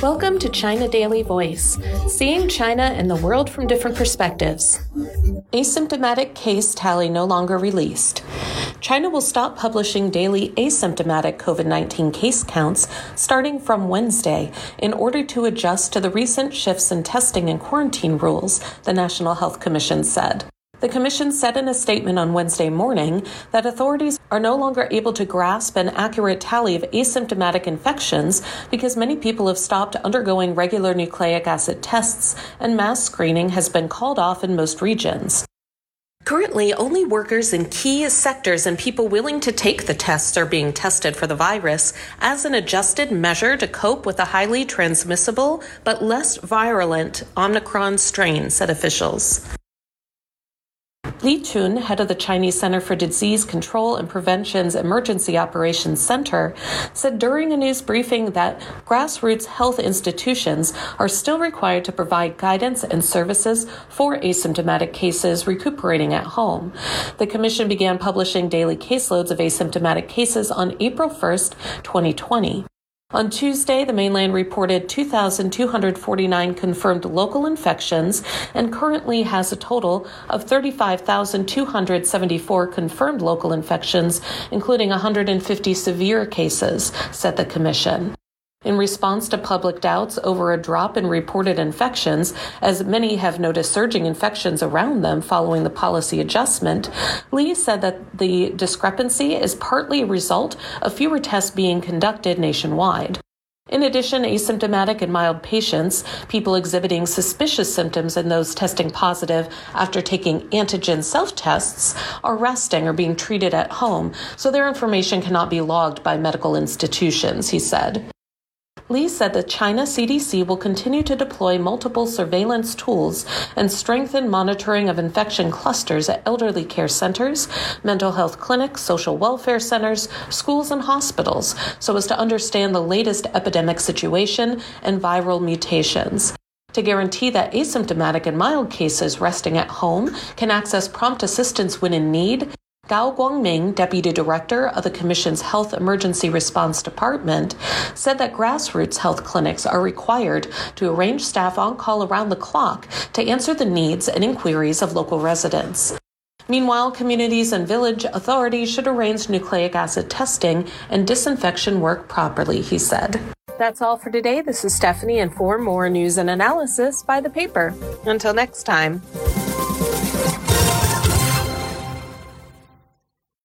Welcome to China Daily Voice, seeing China and the world from different perspectives. Asymptomatic case tally no longer released. China will stop publishing daily asymptomatic COVID 19 case counts starting from Wednesday in order to adjust to the recent shifts in testing and quarantine rules, the National Health Commission said. The Commission said in a statement on Wednesday morning that authorities are no longer able to grasp an accurate tally of asymptomatic infections because many people have stopped undergoing regular nucleic acid tests and mass screening has been called off in most regions. Currently, only workers in key sectors and people willing to take the tests are being tested for the virus as an adjusted measure to cope with a highly transmissible but less virulent Omicron strain, said officials. Li Qun, head of the Chinese Center for Disease Control and Prevention's Emergency Operations Center, said during a news briefing that grassroots health institutions are still required to provide guidance and services for asymptomatic cases recuperating at home. The commission began publishing daily caseloads of asymptomatic cases on April 1st, 2020. On Tuesday, the mainland reported 2,249 confirmed local infections and currently has a total of 35,274 confirmed local infections, including 150 severe cases, said the Commission. In response to public doubts over a drop in reported infections, as many have noticed surging infections around them following the policy adjustment, Li said that the discrepancy is partly a result of fewer tests being conducted nationwide. In addition, asymptomatic and mild patients, people exhibiting suspicious symptoms, and those testing positive after taking antigen self tests are resting or being treated at home, so their information cannot be logged by medical institutions, he said. Li said the China CDC will continue to deploy multiple surveillance tools and strengthen monitoring of infection clusters at elderly care centers, mental health clinics, social welfare centers, schools, and hospitals so as to understand the latest epidemic situation and viral mutations. To guarantee that asymptomatic and mild cases resting at home can access prompt assistance when in need Gao Guangming, Deputy Director of the Commission's Health Emergency Response Department, said that grassroots health clinics are required to arrange staff on call around the clock to answer the needs and inquiries of local residents. Meanwhile, communities and village authorities should arrange nucleic acid testing and disinfection work properly, he said. That's all for today. This is Stephanie, and for more news and analysis, buy the paper. Until next time.